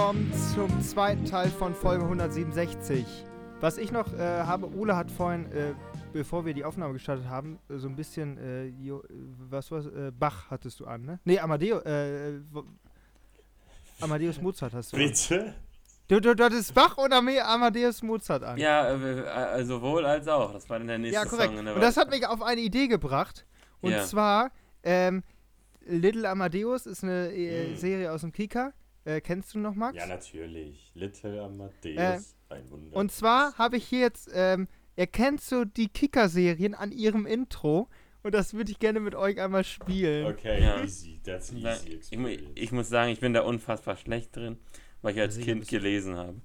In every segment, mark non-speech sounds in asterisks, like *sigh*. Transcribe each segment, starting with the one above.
willkommen zum zweiten Teil von Folge 167. Was ich noch äh, habe, Ole hat vorhin, äh, bevor wir die Aufnahme gestartet haben, äh, so ein bisschen, äh, jo, was was, äh, Bach hattest du an, ne? Nee, Amadeus, äh, wo- Amadeus Mozart hast du an. Bitte? Du, du, du hattest Bach Ame- Amadeus Mozart an. Ja, äh, äh, sowohl als auch. Das war dann der nächste Ja, korrekt. Song in der Und das hat mich auf eine Idee gebracht. Und Ja. zwar, ähm, Little Amadeus ist eine äh, Mhm. Serie aus dem Kika. Äh, kennst du noch, Max? Ja, natürlich. Little Amadeus. ein Wunder. Und zwar habe ich hier jetzt, ähm, erkennst du die Kika-Serien an ihrem Intro? Und das würde ich gerne mit euch einmal spielen. Okay, Ja. easy. That's Na, easy ich, ich muss sagen, ich bin da unfassbar schlecht drin, weil ich als sicher Kind du- gelesen habe.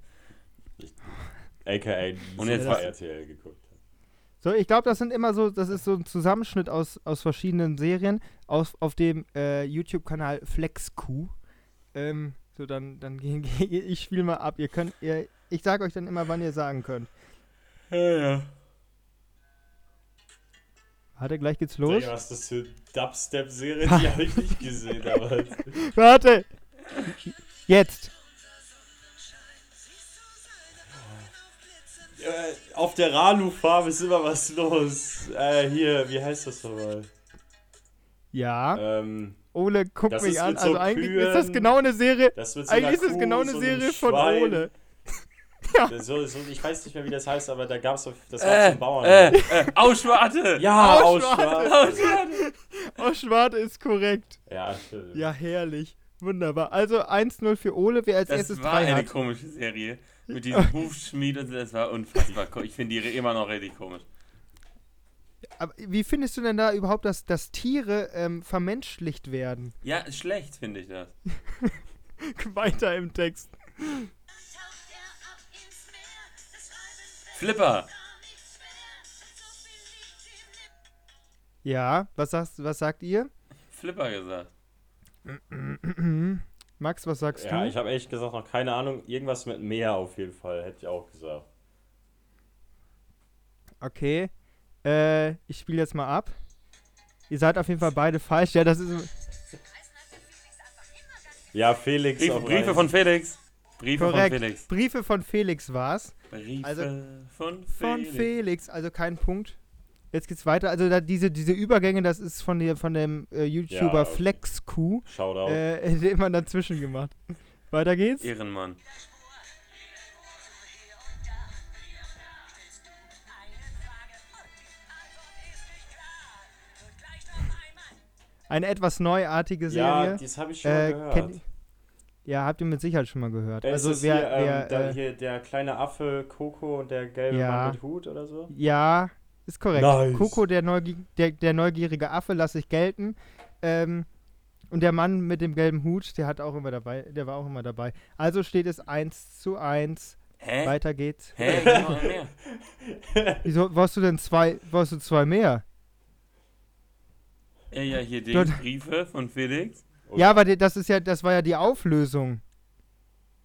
AKA Und jetzt was- RTL geguckt. So, ich glaube, das sind immer so, das ist so ein Zusammenschnitt aus, aus verschiedenen Serien aus, auf dem äh, YouTube-Kanal FlexQ. Ähm, so, dann, dann *laughs* gehe geh, ich spiele mal ab. Ihr könnt, ihr, ich sage euch dann immer, wann ihr sagen könnt. Ja, ja. Warte, gleich geht's los. Digga, was ist das für Dubstep-Serie? *laughs* Die habe ich nicht gesehen, aber. Warte! Jetzt! Äh, auf der Ralu-Farm ist immer was los. Äh, hier, wie heißt das nochmal? Ja, Ähm, Ole, guck das mich an. so Also eigentlich ist das genau eine Serie. das so Eigentlich einer ist es Kuh, genau eine so Serie von Schwein. Ole. *laughs* Das So, so, ich weiß nicht mehr, wie das heißt, aber da gab es das war Äh, zum Bauern. äh, äh, Ausschwarte! ja, Ausschwarte. Ausschwarte. *laughs* Oh, Schwarte ist korrekt. Ja, stimmt. Ja, herrlich. Wunderbar. Also 1-0 für Ole. Wer als Das erstes war drei eine hat. komische Serie. Mit diesem *laughs* Hufschmied und so, das war unfassbar. Ich finde die immer noch richtig komisch. Aber wie findest du denn da überhaupt, dass, dass Tiere ähm, vermenschlicht werden? Ja, ist schlecht finde ich das. *laughs* Weiter im Text. Flipper! Ja, was, sagst, was sagt ihr? Flipper gesagt. *clears throat* Max, was sagst Ja, du? ich habe ehrlich gesagt noch keine Ahnung. Irgendwas mit Meer auf jeden Fall, hätte ich auch gesagt. Okay. Äh, ich spiele jetzt mal ab. Ihr seid auf jeden Fall beide falsch. Ja, das ist Ja, Felix Briefe Reisen. von Felix. Briefe korrekt. von Felix. Briefe von Felix war's. Briefe Also, von Von Felix. Felix, also kein Punkt. Jetzt geht's weiter. Also da, diese, diese Übergänge, das ist von, der, von dem äh, YouTuber Ja, okay. FlexQ, Shoutout. äh, *laughs* den man dazwischen gemacht. Weiter geht's. Ehrenmann. Eine etwas neuartige ja, Serie. das habe ich schon Äh, mal gehört. kennt- ja, habt ihr mit Sicherheit schon mal gehört. Äh, also ist wer, hier, ähm, wer, da, äh, hier der kleine Affe Coco und der gelbe Ja. Mann mit Hut oder so? Ja, ist korrekt. Nice. Coco, der, Neugi der, der neugierige Affe, lasse ich gelten. Ähm, und der Mann mit dem gelben Hut, der hat auch immer dabei, der war auch immer dabei. Also steht es 1 zu 1. Hä? Weiter geht's. Hä? Wieso wolltest du denn zwei, wolltest du zwei mehr? Ja, ja, hier die Dort- Briefe von Felix. Und- Ja, aber das ist ja, das war ja die Auflösung.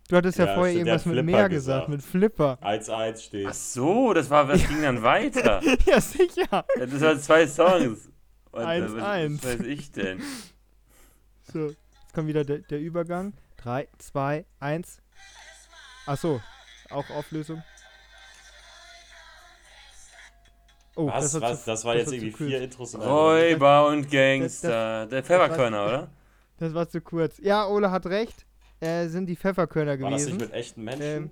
Du hattest ja, Ja, vorher irgendwas mit mehr gesagt, gesagt. mit Flipper. 1-1 steht. Ach so, das war, was ging dann weiter? *laughs* ja, sicher. Ja, Das waren zwei Songs. Und, Eins, äh, was, eins. Was weiß ich denn? So, jetzt kommt wieder der, der Übergang. 3, 2, 1. Achso, auch Auflösung. Oh, was, war was? zu- das war das jetzt irgendwie vier Intros. Räuber und Gangster. Der das Pfefferkörner, oder? Das war zu kurz. Ja, Ole hat recht. Äh, sind die Pfefferkörner War das nicht gewesen. mit echten Menschen? Ähm,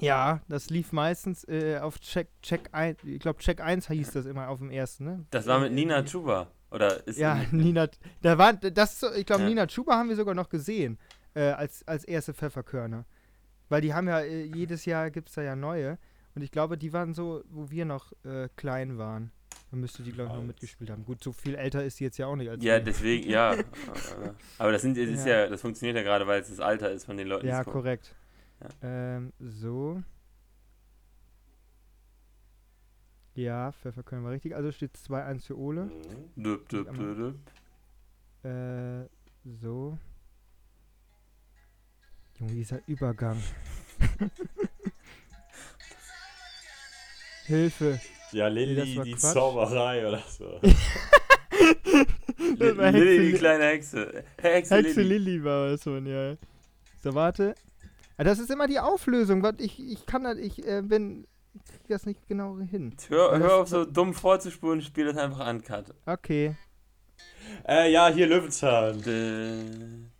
Ja, das lief meistens äh, auf Check, Check 1. Ich glaube, Check 1 hieß das immer auf dem ersten, ne? Das war mit Nina Chuba. Oder ist Ja, *laughs* Nina. Da war, das, ich glaube, Ja. Nina Chuba haben wir sogar noch gesehen. Äh, als, als erste Pfefferkörner. Weil die haben ja, äh, jedes Jahr gibt es da ja neue. Und ich glaube, die waren so, wo wir noch äh, klein waren. Dann müsste die, glaube ich, noch mitgespielt haben. Gut, so viel älter ist sie jetzt ja auch nicht als Ja, wir. deswegen, ja. *laughs* Aber das, sind, das, ist Ja. ja, das funktioniert ja gerade, weil es das Alter ist von den Leuten. Ja, korrekt. Ähm, so. Ja, Pfefferkörner war richtig. Also steht 2-1 für Ole. Mhm. Düpp, düpp, düpp, düpp. Äh, so. Junge, dieser Übergang. *laughs* Hilfe. Ja, Lilly, die Quatsch. Zauberei oder so. *laughs* Lilly, die kleine Hexe. Hexe, Hexe Lilly. War es schon, ja. So, warte. Ah, Das ist immer die Auflösung. Ich, ich kann das, ich äh, bin, ich krieg das nicht genau hin. Hör, hör auf, so dumm vorzuspulen, spiel das einfach an, Cut. Okay. Äh, ja, hier Löwenzahn.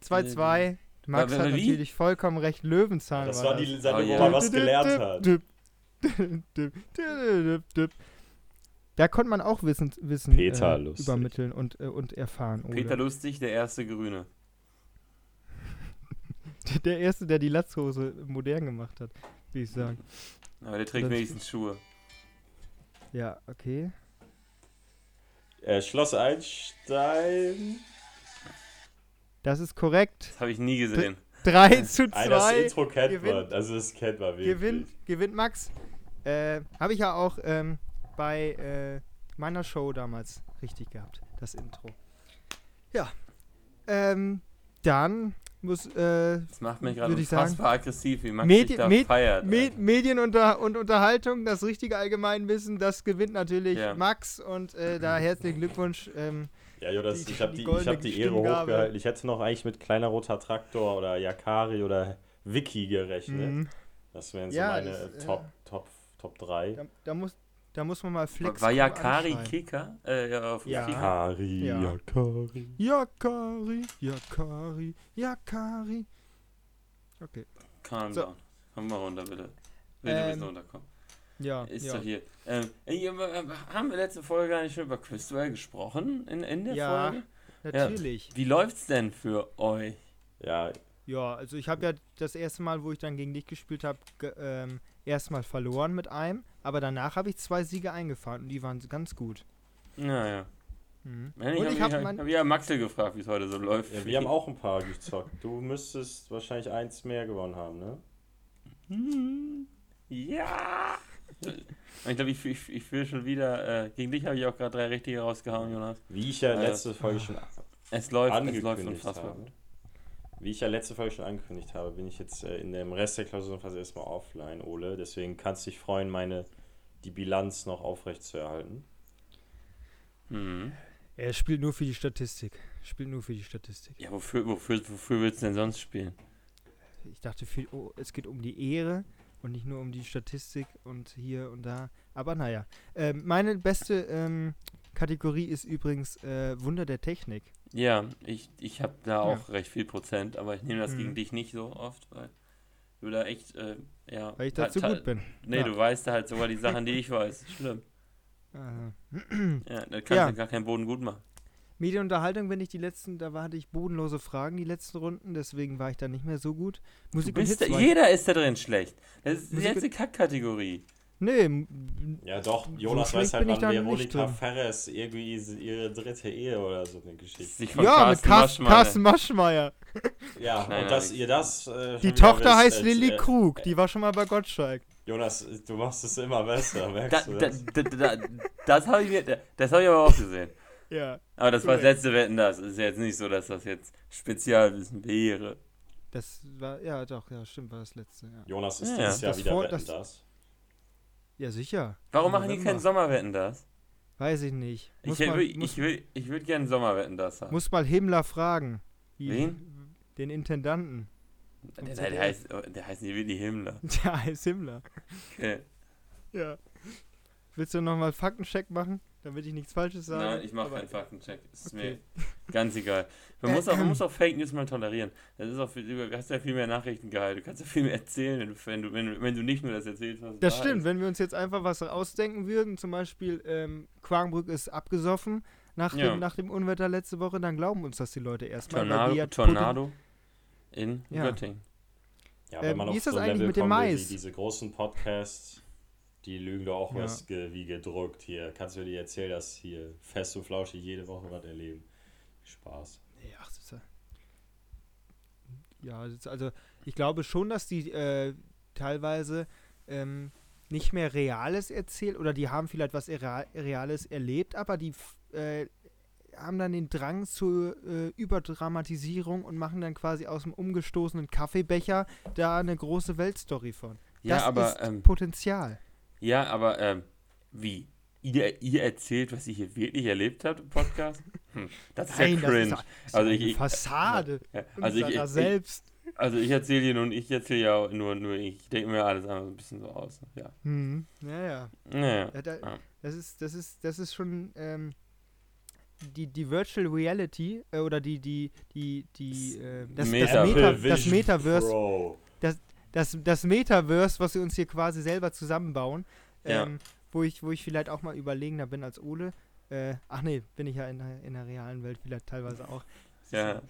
2-2. Max hat natürlich vollkommen recht. Löwenzahn Das war die Oh, Sendung, wo man was gelernt hat. *laughs* Da konnte man auch Wissen, Wissen Peter äh, lustig. übermitteln und, äh, und erfahren. Ole. Peter Lustig, der erste Grüne. *laughs* Der Erste, der die Latzhose modern gemacht hat, wie ich sagen. Aber der trägt Das- wenigstens Schuhe. Ja, okay. Äh, Schloss Einstein. Das ist korrekt. Das habe ich nie gesehen. 3 zu Ah, das 2. Intro kennt gewinnt- man. Also das kennt man wirklich. Gewinnt, gewinnt Max. Äh, Habe ich ja auch ähm, bei äh, meiner Show damals richtig gehabt, das Intro. Ja. Ähm, dann muss äh, Das macht mich gerade ich sagen, unfassbar aggressiv, wie Max Medi- sich da Med- feiert. Me Alter. Medien und, und Unterhaltung, das richtige Allgemeinwissen, das gewinnt natürlich Ja. Max und äh, da herzlichen Glückwunsch. Ähm, Ja, Jonas, ich habe die die, ich hab die Ehre hochgehalten. Ich hätte noch eigentlich mit kleiner roter Traktor oder Yakari oder Wiki gerechnet. mh, Das wären so Ja, meine das, äh, Top, Top, Top 3. da, da, muss, da muss man mal flex. War Yakari anschreien. Kicker? Äh, ja, auf Ja. Yakari, Ja. Yakari. Yakari, Yakari, Yakari. Okay. Calm So. down. Komm mal runter, bitte. Bitte Ähm, ein bisschen runterkommen. Ja, Ist ja. doch hier. Ähm, äh, haben wir letzte Folge gar nicht schon über Quizduell gesprochen? In, in der Ja. Folge? natürlich. Wie läuft's denn für euch? Ja, Ja, also ich habe ja das erste Mal, wo ich dann gegen dich gespielt habe, ähm, erstmal verloren mit einem, aber danach habe ich zwei Siege eingefahren und die waren ganz gut. Naja. Mhm. Ich Und habe ich habe hab, hab ja Maxel gefragt, wie es heute so läuft. ja, wir haben auch ein paar gezockt. Du müsstest wahrscheinlich eins mehr gewonnen haben, ne? Hm, Ja! Ich glaube, ich, ich, ich fühle schon wieder. Äh, gegen dich habe ich auch gerade drei richtige rausgehauen, Jonas. Wie ich ja Äh, letzte Folge schon Es läuft, es läuft angekündigt unfassbar. habe. Wie ich ja letzte Folge schon angekündigt habe, bin ich jetzt äh, in dem Rest der Klausurenphase erstmal offline, Ole. Deswegen kannst du dich freuen, meine die Bilanz noch aufrecht zu erhalten. Mhm. er spielt nur für die Statistik. Spielt nur für die Statistik. Ja, wofür, wofür, wofür willst du denn sonst spielen? Ich dachte, viel, oh, es geht um die Ehre und nicht nur um die Statistik und hier und da. Aber naja. Ähm, meine beste ähm, Kategorie ist übrigens äh, Wunder der Technik. Ja, ich, ich habe da auch recht viel Prozent, aber ich nehme das Mhm. gegen dich nicht so oft, weil du da echt, äh, ja. Weil ich ta- dazu ta- gut bin. Nee, Ja. du weißt da halt sogar die Sachen, die ich weiß. *laughs* Schlimm. Aha. Ja, da kannst Ja. du gar keinen Boden gut machen. Medienunterhaltung, wenn ich die letzten, da hatte ich bodenlose Fragen, die letzten Runden, deswegen war ich da nicht mehr so gut. Musik da, jeder ist da drin schlecht. Das ist die Musik- letzte Kackkategorie. Nee, Ja, doch, So Jonas schlecht weiß halt, wann Veronika. Ferres irgendwie ihre dritte Ehe oder so eine Geschichte. Sich von ja, mit Carsten Carsten, Maschmeyer. Carsten Maschmeyer. Ja, Nein, und dass ihr das. Äh, Die Tochter wisst, heißt als, Lilly äh, Krug, die war schon mal bei Gottschalk. Jonas, du machst es immer besser, Da, merkst du da, das? da, da, das habe ich, mir- das hab ich aber auch gesehen. Ja. Aber das war das letzte Wetten, das ist jetzt nicht so, dass das jetzt Spezialwissen wäre. Das war, ja doch, ja, stimmt, war das letzte, ja. Jonas ist Ja, dieses Jahr das wieder vor- Wetten, das- das. Ja, sicher. Warum machen die keinen Sommerwetten, das? Weiß ich nicht. Muss, Ich, mal, will, muss, ich, will, ich würde gerne Sommerwetten, das haben. muss mal Himmler fragen. Wen? Den Intendanten. Der, der, der, heißt, der heißt nicht Willi Himmler. *laughs* Der heißt Himmler. Okay. Ja. Willst du nochmal Faktencheck machen, damit ich nichts Falsches sage? Nein, ich mache keinen Faktencheck. Ist Okay. mir *laughs* ganz egal. Man muss, auch, man *clears throat* muss auch Fake News mal tolerieren. Das ist auch du hast ja viel mehr Nachrichtengehalt. Du kannst ja viel mehr erzählen, wenn du, wenn wenn du, wenn du nicht nur das erzählst, was Das da stimmt, ist. wenn wir uns jetzt einfach was ausdenken würden, zum Beispiel ähm, Quakenbrück ist abgesoffen nach, Ja. dem, nach dem Unwetter letzte Woche, dann glauben uns das die Leute erstmal. weil die Tornado, ja Tornado in Ja. Göttingen. Ja, Ähm, wenn man wie auf ist das so eigentlich Level mit dem will Mais? Wie diese großen Podcasts, die lügen doch auch Ja. was ge wie gedruckt hier. Kannst du dir erzählen, dass hier fest und flauschig jede Woche was erleben? Spaß. Nee, ach, das ist ja. Ja, also ich glaube schon, dass die äh, teilweise ähm, nicht mehr Reales erzählt oder die haben vielleicht was Rea- Reales erlebt, aber die äh, haben dann den Drang zur äh, Überdramatisierung und machen dann quasi aus dem umgestoßenen Kaffeebecher da eine große Weltstory von. Ja, das aber, ist ähm, Potenzial. Ja, aber, ähm, wie? Ihr, ihr erzählt, was ihr hier wirklich erlebt habt im Podcast? Hm, das ist ja Nein, das cringe. ist, das ist Also eine ich- ich- Fassade Ja, also ich, ich, ich, selbst. Also ich erzähle dir nun, ich erzähle ja nur, nur ich denke mir alles einfach ein bisschen so aus. Ja. Hm. Ja, ja. Naja. ja da, Ja. das, ist, das, ist, das ist schon ähm, die, die Virtual Reality äh, oder die, die, die, die, äh, das, Meta- das, Meta, das Metaverse, Pro. das, das Metaverse, was wir uns hier quasi selber zusammenbauen, Ja. ähm, wo, ich, wo ich vielleicht auch mal überlegener bin als Ole. Äh, ach nee, bin ich ja in der, in der realen Welt vielleicht teilweise auch. Ja.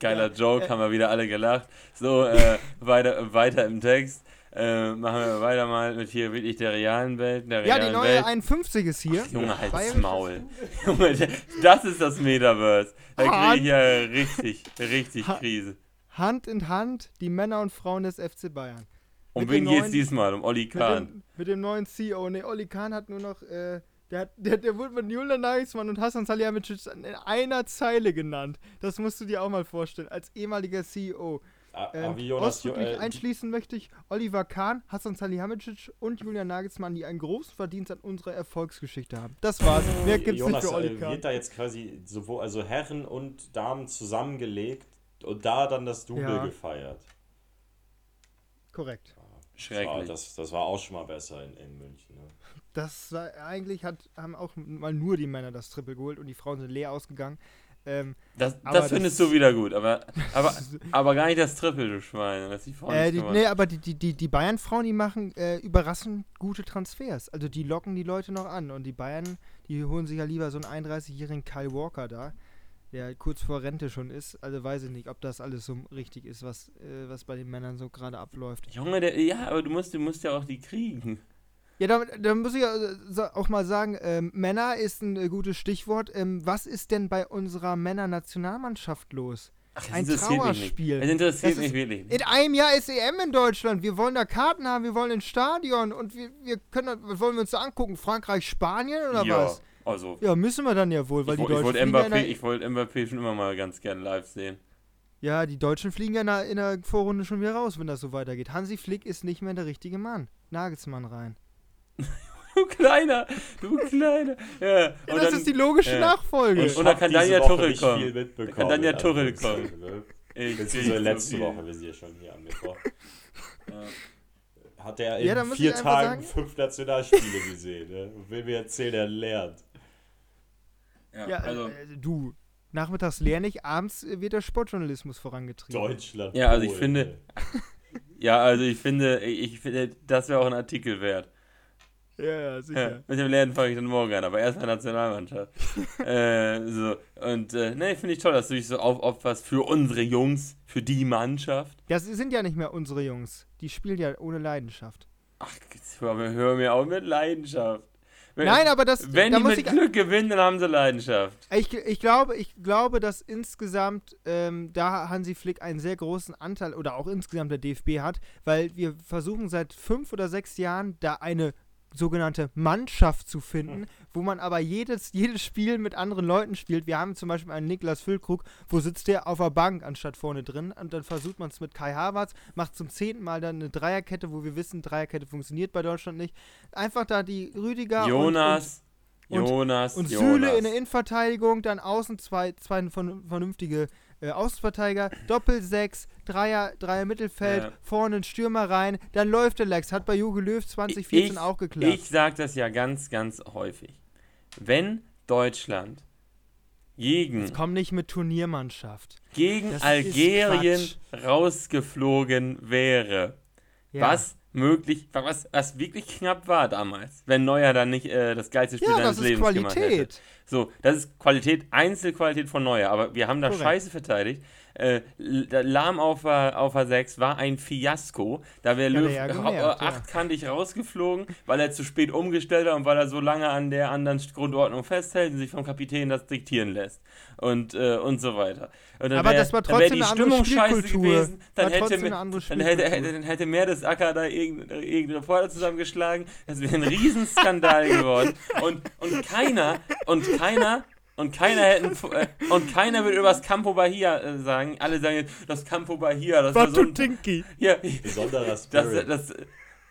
Geiler Ja, Joke, äh, haben wir wieder alle gelacht. So, *laughs* äh, weiter, weiter im Text. Äh, machen wir weiter mal mit hier wirklich der realen Welt. Der Ja, realen die neue Welt. 51 ist hier. Ach, Junge, halt's Bayerisches- Maul. Junge, das ist das Metaverse. Da kriege ich ja richtig, richtig Krise. Hand in Hand die Männer und Frauen des FC Bayern. Um mit wen geht's neuen- diesmal? Um Mit Kahn. dem, mit dem neuen CEO. Ne, Oli Kahn hat nur noch, äh, der, hat, der, der wurde mit Julian Nagelsmann und Hassan Salihamidzic in einer Zeile genannt. Das musst du dir auch mal vorstellen, als ehemaliger CEO. A- Ähm, Avi Jonas, ausdrücklich äh, einschließen möchte ich Oliver Kahn, Hassan Salihamidzic und Julian Nagelsmann, die einen großen Verdienst an unserer Erfolgsgeschichte haben. Das war's. Mehr gibt's Jonas, nicht für Oli äh, Kahn. wird da jetzt quasi sowohl also Herren und Damen zusammengelegt und da dann das Double Ja. gefeiert. Korrekt. Das war, Schrecklich. das, das war auch schon mal besser in, in München. Ne? Das war, eigentlich hat, haben auch mal nur die Männer das Triple geholt und die Frauen sind leer ausgegangen. Ähm, Das, das findest das- du wieder gut, aber, *laughs* aber, aber gar nicht das Triple, du Schwein. Das die Frauen Äh, die, nee, aber die, die, die, die Bayern-Frauen, die machen äh, überraschend gute Transfers. Also die locken die Leute noch an. Und die Bayern, die holen sich ja lieber so einen 31-jährigen Kyle Walker da, der kurz vor Rente schon ist. Also weiß ich nicht, ob das alles so richtig ist, was, äh, was bei den Männern so gerade abläuft. Junge, der, ja, aber du musst, du musst ja auch die kriegen. Ja, da, da muss ich ja äh, auch mal sagen, ähm, Männer ist ein äh, gutes Stichwort. Ähm, was ist denn bei unserer Männernationalmannschaft los? Ach, das Ein interessiert mich Trauerspiel. Es interessiert Das mich wirklich. In einem Jahr ist EM in Deutschland. Wir wollen da Karten haben, wir wollen ins Stadion und wir, wir können, was wollen wir uns da angucken? Frankreich, Spanien oder ja, was? Also, Ja, müssen wir dann ja wohl, weil ich, die woll- ich Deutschen wollte fliegen ja in Mbappé, der, ich wollte Mbappé schon immer mal ganz gerne live sehen. Ja, die Deutschen fliegen ja in der, in der Vorrunde schon wieder raus, wenn das so weitergeht. Hansi Flick ist nicht mehr der richtige Mann. Nagelsmann rein. *laughs* Du Kleiner, du *laughs* Kleiner. Ja, Ja, und das dann, ist die logische ja. Nachfolge. Und- und da kann Daniel Tuchel kommen. mitbekommen, Kann Daniel in Tuchel Anführungszeichen, ne? Beziehungsweise letzte viel. Woche, wir sind ja schon hier am Mittwoch. *laughs* Ja. Hat er Ja, da in vier Tagen sagen- fünf Nationalspiele gesehen. Ne? Und will mir erzählen, er lernt. Ja, ja, also, äh, du. Nachmittags lerne ich, abends äh, wird der Sportjournalismus vorangetrieben. Deutschland. Ja, also ich finde- *laughs* ja, also ich finde, ich finde, das wäre auch ein Artikel wert. Ja, ja, Ja, sicher. mit dem Lernen fange ich dann morgen an, aber erstmal Nationalmannschaft. *laughs* äh, so, und äh, ne, finde ich toll, dass du dich so aufopferst für unsere Jungs, für die Mannschaft. Das sind ja nicht mehr unsere Jungs. Die spielen ja ohne Leidenschaft. Ach, hör mir, hör mir auf mit Leidenschaft. Wenn, Nein, aber das. wenn da die mit ich, Glück gewinnen, dann haben sie Leidenschaft. Ich, ich, glaube, ich glaube, dass insgesamt ähm, da Hansi Flick einen sehr großen Anteil oder auch insgesamt der DFB hat, weil wir versuchen seit fünf oder sechs Jahren da eine sogenannte Mannschaft zu finden, wo man aber jedes, jedes Spiel mit anderen Leuten spielt. Wir haben zum Beispiel einen Niklas Füllkrug, wo sitzt der auf der Bank anstatt vorne drin und dann versucht man es mit Kai Havertz, macht zum zehnten Mal dann eine Dreierkette, wo wir wissen, Dreierkette funktioniert bei Deutschland nicht. Einfach da die Rüdiger und- und Jonas, und- Jonas, und Jonas. Süle in der Innenverteidigung, dann außen zwei, zwei vern- vernünftige äh, Außenverteidiger, Doppel-Sechs, Dreier, Dreier Mittelfeld, Ja. vorne ein Stürmer rein, dann läuft der Lex. Hat bei Jogi Löw 2014 ich, auch geklappt. Ich sage das ja ganz, ganz häufig. Wenn Deutschland gegen, Jetzt komm nicht mit Turniermannschaft. gegen das Algerien rausgeflogen wäre, Ja. was möglich, was, was wirklich knapp war damals, wenn Neuer dann nicht äh, das geilste Spiel Ja, seines Lebens gemacht hätte. Qualität. So, das ist Qualität, Einzelqualität von Neuer, aber wir haben da Korrekt. scheiße verteidigt. Äh, Lahm auf der, auf der 6 war ein Fiasko. Da wäre Löw ja gemerkt, äh, ja. achtkantig rausgeflogen, weil er zu spät umgestellt hat und weil er so lange an der anderen Grundordnung festhält und sich vom Kapitän das diktieren lässt. Und, äh, und so weiter. Und dann Aber wär- das war dann trotzdem die eine andere Stimmung gewesen. Dann hätte, andere dann hätte, dann hätte Mertesacker da irgendeinen irgendein Reporter zusammengeschlagen. Das wäre ein Riesenskandal geworden. Und, und keiner, und keiner, und keiner hätten, äh, und keiner wird über das Campo Bahia äh, sagen. Alle sagen jetzt, das Campo Bahia, das war so ein, Tinky. Besonderer ja, das, Spirit. das,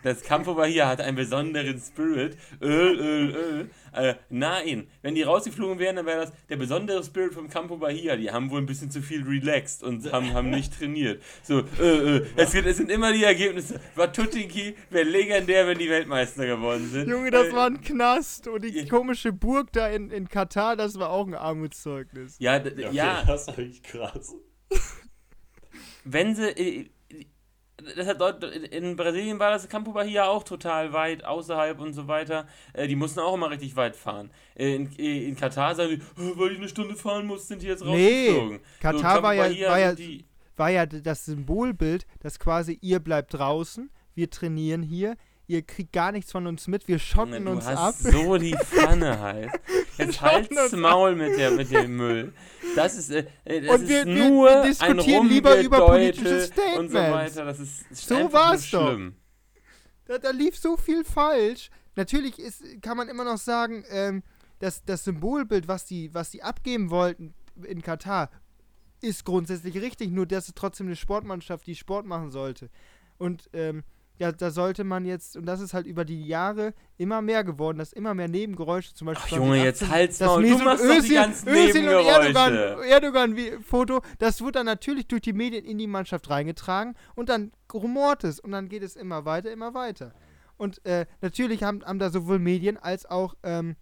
das Campo Bahia hat einen besonderen Spirit. Öl, Öl, Öl. Äh, nein, wenn die rausgeflogen wären, dann wäre das der besondere Spirit vom Campo Bahia. Die haben wohl ein bisschen zu viel relaxed und haben, haben nicht trainiert. So, äh, äh, es, sind, es sind immer die Ergebnisse. Watutinki wäre legendär, wenn die Weltmeister geworden sind. Junge, das Äh, war ein Knast. Und die Ja. komische Burg da in, in Katar, das war auch ein Armutszeugnis. Ja, Ja, ja, das ist eigentlich krass. wenn sie. Dort, in Brasilien war das Campo Bahia auch total weit außerhalb und so weiter. Äh, Die mussten auch immer richtig weit fahren. Äh, In, äh, in Katar sagen die, "Oh, weil ich eine Stunde fahren muss, sind die jetzt Nee, rausgeflogen. Katar Campo war ja- war ja- War ja das Symbolbild, dass quasi ihr bleibt draußen, wir trainieren hier, ihr kriegt gar nichts von uns mit, wir schotten du uns hast ab. so die Pfanne *laughs* halt. Jetzt halt's. Maul mit, der, mit dem Müll. Das ist, äh, äh, das Und ist wir- wir- nur wir ein diskutieren lieber über politische und so Statements. weiter. Das ist, ist So war's doch. Da, da lief so viel falsch. Natürlich ist, kann man immer noch sagen, ähm, dass das Symbolbild, was die, was die abgeben wollten in Katar, ist grundsätzlich richtig, nur dass es trotzdem eine Sportmannschaft, die Sport machen sollte. Und ähm, ja, da sollte man jetzt, und das ist halt über die Jahre immer mehr geworden, dass immer mehr Nebengeräusche zum Beispiel. Ach, Junge, jetzt 2018, halt's das Maul. Du machst doch die Özil- ganzen Özil und Erdogan, Nebengeräusche. Erdogan wie Foto, das wird dann natürlich durch die Medien in die Mannschaft reingetragen und dann rumort es und dann geht es immer weiter, immer weiter. Und äh, natürlich haben, haben da sowohl Medien als auch ähm,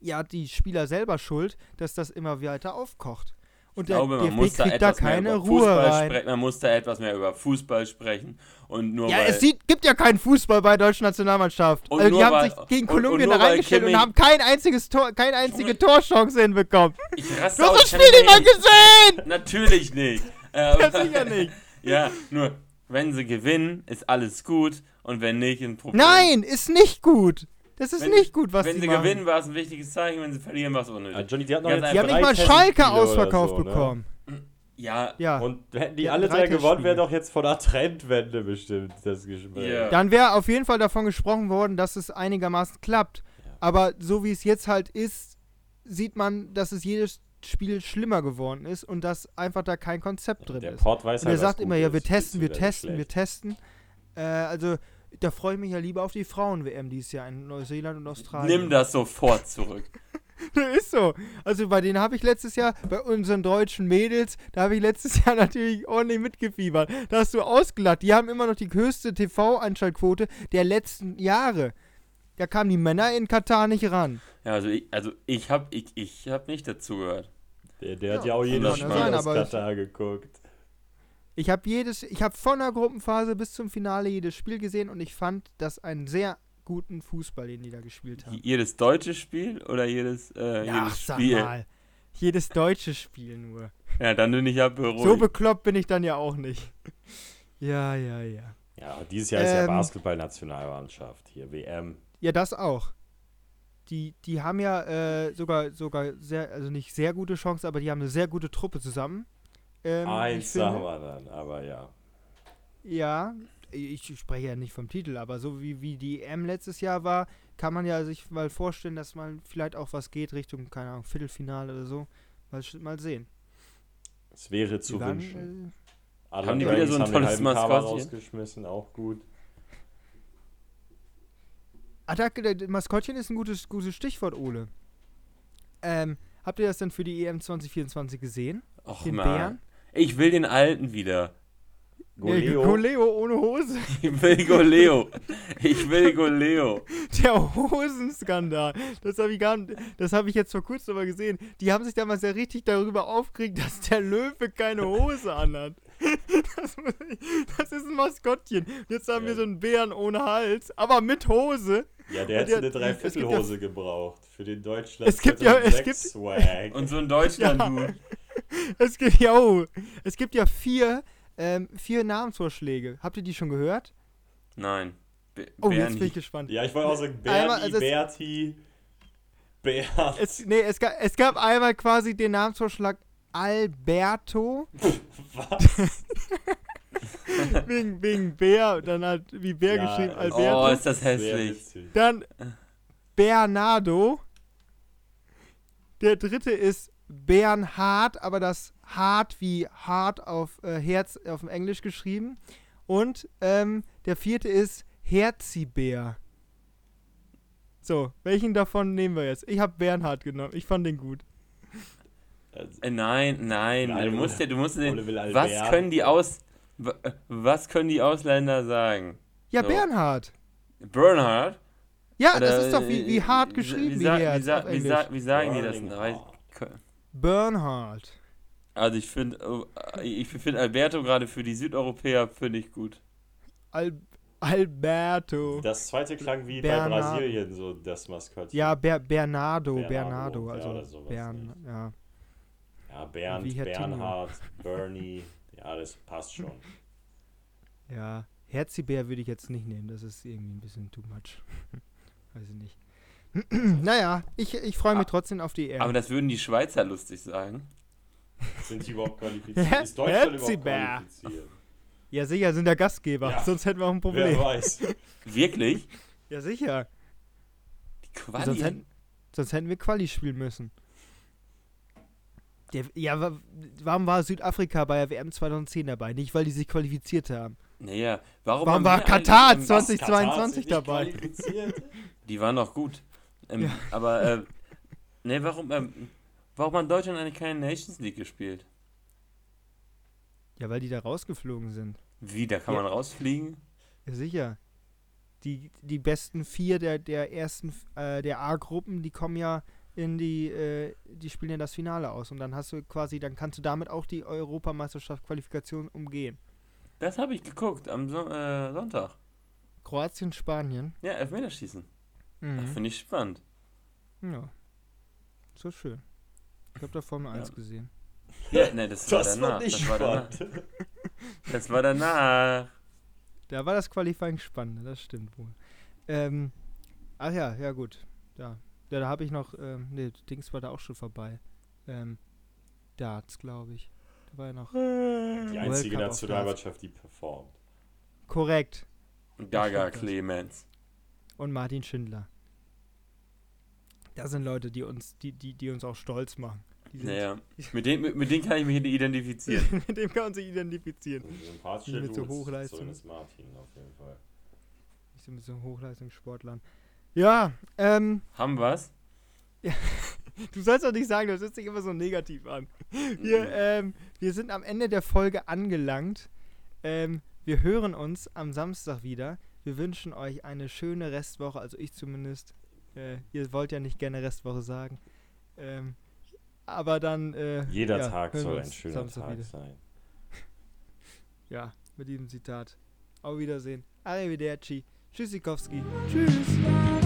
ja, die Spieler selber Schuld, dass das immer weiter aufkocht. Und Ich glaube, man muss da kriegt da etwas mehr keine über Ruhe Fußball sprechen. Man muss da etwas mehr über Fußball sprechen. Und nur Ja, es sieht, gibt ja keinen Fußball bei der deutschen Nationalmannschaft. Und also die haben weil- sich gegen und- und Kolumbien nur da reingestellt und haben kein einziges Tor, keine einzige. Torchance hinbekommen. ich Du raste hast aus, das Spiel nicht mal gesehen! Natürlich nicht. *laughs* Äh, Ja, sicher nicht. *laughs* Ja, nur wenn sie gewinnen, ist alles gut. Und wenn nicht, ein Problem. Nein, ist nicht gut. Das ist Wenn- nicht gut, was Wenn sie machen. gewinnen, war es ein wichtiges Zeichen. Wenn sie verlieren, war es unnötig. Ja, Johnny, die hatten Die haben nicht mal Schalke ausverkauft so, ne? bekommen. Ja, Ja. Und hätten die Die alle drei gewonnen, wäre doch jetzt von der Trendwende bestimmt das Gespräch. Ja. Dann wäre auf jeden Fall davon gesprochen worden, dass es einigermaßen klappt. Ja. Aber so wie es jetzt halt ist, sieht man, dass es jedes Spiel schlimmer geworden ist und dass einfach da kein Konzept drin Der ist. Port weiß Und halt, er was sagt immer, ja, wir testen, wir testen, wir testen. Äh, also, da freue ich mich ja lieber auf die Frauen-WM dieses Jahr in Neuseeland und Australien. nimm das sofort zurück. *laughs* ist so. Also bei denen habe ich letztes Jahr, bei unseren deutschen Mädels, da habe ich letztes Jahr *laughs* natürlich ordentlich mitgefiebert. Da hast du ausgelacht. Die haben immer noch die höchste TV-Einschaltquote der letzten Jahre. Da kamen die Männer in Katar nicht ran. Ja, also ich, also ich habe ich, ich hab nicht dazugehört. Der, der hat Ja, ja auch jedes ja Spiel aus Katar geguckt. Ich habe jedes, ich habe von der Gruppenphase bis zum Finale jedes Spiel gesehen und ich fand das einen sehr guten Fußball, den die da gespielt haben. Jedes deutsche Spiel oder jedes, äh, Ja, ach, jedes sag Spiel? mal. Jedes deutsche Spiel nur. Ja, dann bin ich ja beruhigt. So bekloppt bin ich dann ja auch nicht. Ja, ja, ja. Ja, dieses Jahr ist ja Ähm, Basketball-Nationalmannschaft hier, WM. Ja, das auch. Die, die haben ja äh, sogar, sogar sehr, also nicht sehr gute Chancen, aber die haben eine sehr gute Truppe zusammen. Ähm, ich Eins finde. sagen wir dann, aber ja. Ja, ich spreche ja nicht vom Titel, aber so wie, wie die M letztes Jahr war, kann man ja sich mal vorstellen, dass mal vielleicht auch was geht Richtung, keine Ahnung, Viertelfinale oder so. Mal, sch- mal sehen. Es wäre zu Die waren, wünschen. äh, Haben die wieder so ein tolles Maskottchen? rausgeschmissen, auch gut. Attacke, der Maskottchen ist ein gutes, gutes Stichwort, Ole. Ähm, habt ihr das denn für die EM 2024 gesehen? Och, Den Mann. Bären? Ich will den alten wieder. Goleo. Goleo ohne Hose. *laughs* Ich will Goleo. Ich will Goleo. Der Hosenskandal. Das habe ich, gar nicht- das hab ich jetzt vor kurzem mal gesehen. Die haben sich damals ja richtig darüber aufgeregt, dass der Löwe keine Hose anhat. *laughs* Das, das ist ein Maskottchen. Jetzt haben wir Ja. so einen Bären ohne Hals, aber mit Hose. Ja, der der- eine gibt ja- Dreiviertelhose gebraucht für den Deutschland Es gibt ja- es gibt- Swag. Und so ein Deutschland-Dude. Es gibt ja, oh, es gibt ja vier, ähm, vier Namensvorschläge. Habt ihr die schon gehört? Nein. B Oh, Bernie. jetzt bin ich gespannt. ja, ich wollte auch sagen, Bernie, Einmal, also es- Berti, Bert. Es, nee, es, gab, es gab einmal quasi den Namensvorschlag Alberto. *laughs* Was? *laughs* *laughs* wegen, wegen Bär, dann halt wie Bär Ja, geschrieben, also- Alberto. Oh, ist das hässlich. Dann Bernardo. Der dritte ist Bernhard, aber das Hart wie Hart auf äh, Herz auf dem Englisch geschrieben. Und ähm, der vierte ist Herzibär. So, welchen davon nehmen wir jetzt? Ich habe Bernhard genommen. Ich fand den gut. Äh, nein, nein, Nein, du musst ja, du musst den, was können die Aus, was können die Ausländer sagen? Ja, So. Bernhard. Bernhard? Ja, Oder, das ist doch wie, wie äh, hart geschrieben, wie, wie, sa- wie, sa- wie, sa- wie sagen die das? Denn? Bernhard. Also ich finde, ich finde Alberto gerade für die Südeuropäer finde ich gut. Al Alberto. Das zweite klang wie Bernhard. bei Brasilien, so das Maskottchen. Ja, Ber Bernardo, Bernardo, Bernardo, ja, also sowas, Bern, ja. Ja, Bernd. Bernhard, Bernie. Ja, das passt schon. *laughs* Ja, Herzibär würde ich jetzt nicht nehmen, das ist irgendwie ein bisschen too much. *laughs* Weiß ich nicht. *clears throat* naja, ich, ich freue mich Ah, trotzdem auf die EM. Aber das würden die Schweizer lustig sagen. *laughs* Sind die überhaupt qualifiziert? Ist Deutschland überhaupt Herzibär. qualifiziert? ja, sicher, sind der Gastgeber, Ja. sonst hätten wir auch ein Wer Problem. weiß. Wirklich? Ja, sicher. Die Sonst Quali. hätten, sonst hätten wir Quali spielen müssen. Der, ja, wa- warum war Südafrika bei der WM 2010 dabei? Nicht, weil die sich qualifiziert haben. Naja, warum, Warum war Katar eigentlich- Was, 2022 Katar hat sich nicht dabei? Die waren doch gut. Ähm, Ja. Aber, äh, ne, warum, ähm, warum hat Deutschland eigentlich keine Nations League gespielt? Ja, weil die da rausgeflogen sind. Wie, da kann Ja. man rausfliegen? Ja, sicher. Die, die besten vier der, der ersten äh, der A-Gruppen, die kommen ja in die, äh, die spielen ja das Finale aus und dann hast du quasi, dann kannst du damit auch die Europameisterschaft Qualifikation umgehen. Das habe ich geguckt am Son äh, Sonntag. Kroatien, Spanien. Ja, Elfmeterschießen. Mhm. Finde ich spannend. Ja. So schön. Ich habe da Formel Ja. 1 gesehen. *laughs* Ja, ne, das, war Das danach. war nicht das, war danach. *laughs* das war danach. Da war das Qualifying spannend, das stimmt wohl. Ähm, ach ja, ja gut. Ja, ja da habe ich noch, ähm, ne, Dings war da auch schon vorbei. Ähm, Darts, glaube ich. Da war ja noch. Die einzige Nationalmannschaft, die performt. Korrekt. Gaga. Clemens. Und Martin Schindler. Das sind Leute, die uns, die, die, die uns auch stolz machen. Naja, *laughs* mit denen, mit, mit denen kann ich mich identifizieren. *laughs* Mit dem kann man sich identifizieren. Mit so Hochleistung. Zumindest Martin auf jeden Fall. Ich bin mit so Hochleistungssportlern. Ja, ähm, Haben wir's? *laughs* du sollst doch nicht sagen, das hört sich immer so negativ an. Wir, ähm, wir sind am Ende der Folge angelangt. Ähm, wir hören uns am Samstag wieder. Wir wünschen euch eine schöne Restwoche, also ich zumindest. Äh, ihr wollt ja nicht gerne Restwoche sagen. Ähm, aber dann. Äh, Jeder ja, Tag soll ein schöner Samstag Tag wieder. sein. *laughs* Ja, mit diesem Zitat. Auf Wiedersehen. Arrivederci. Tschüssikowski. Tschüss.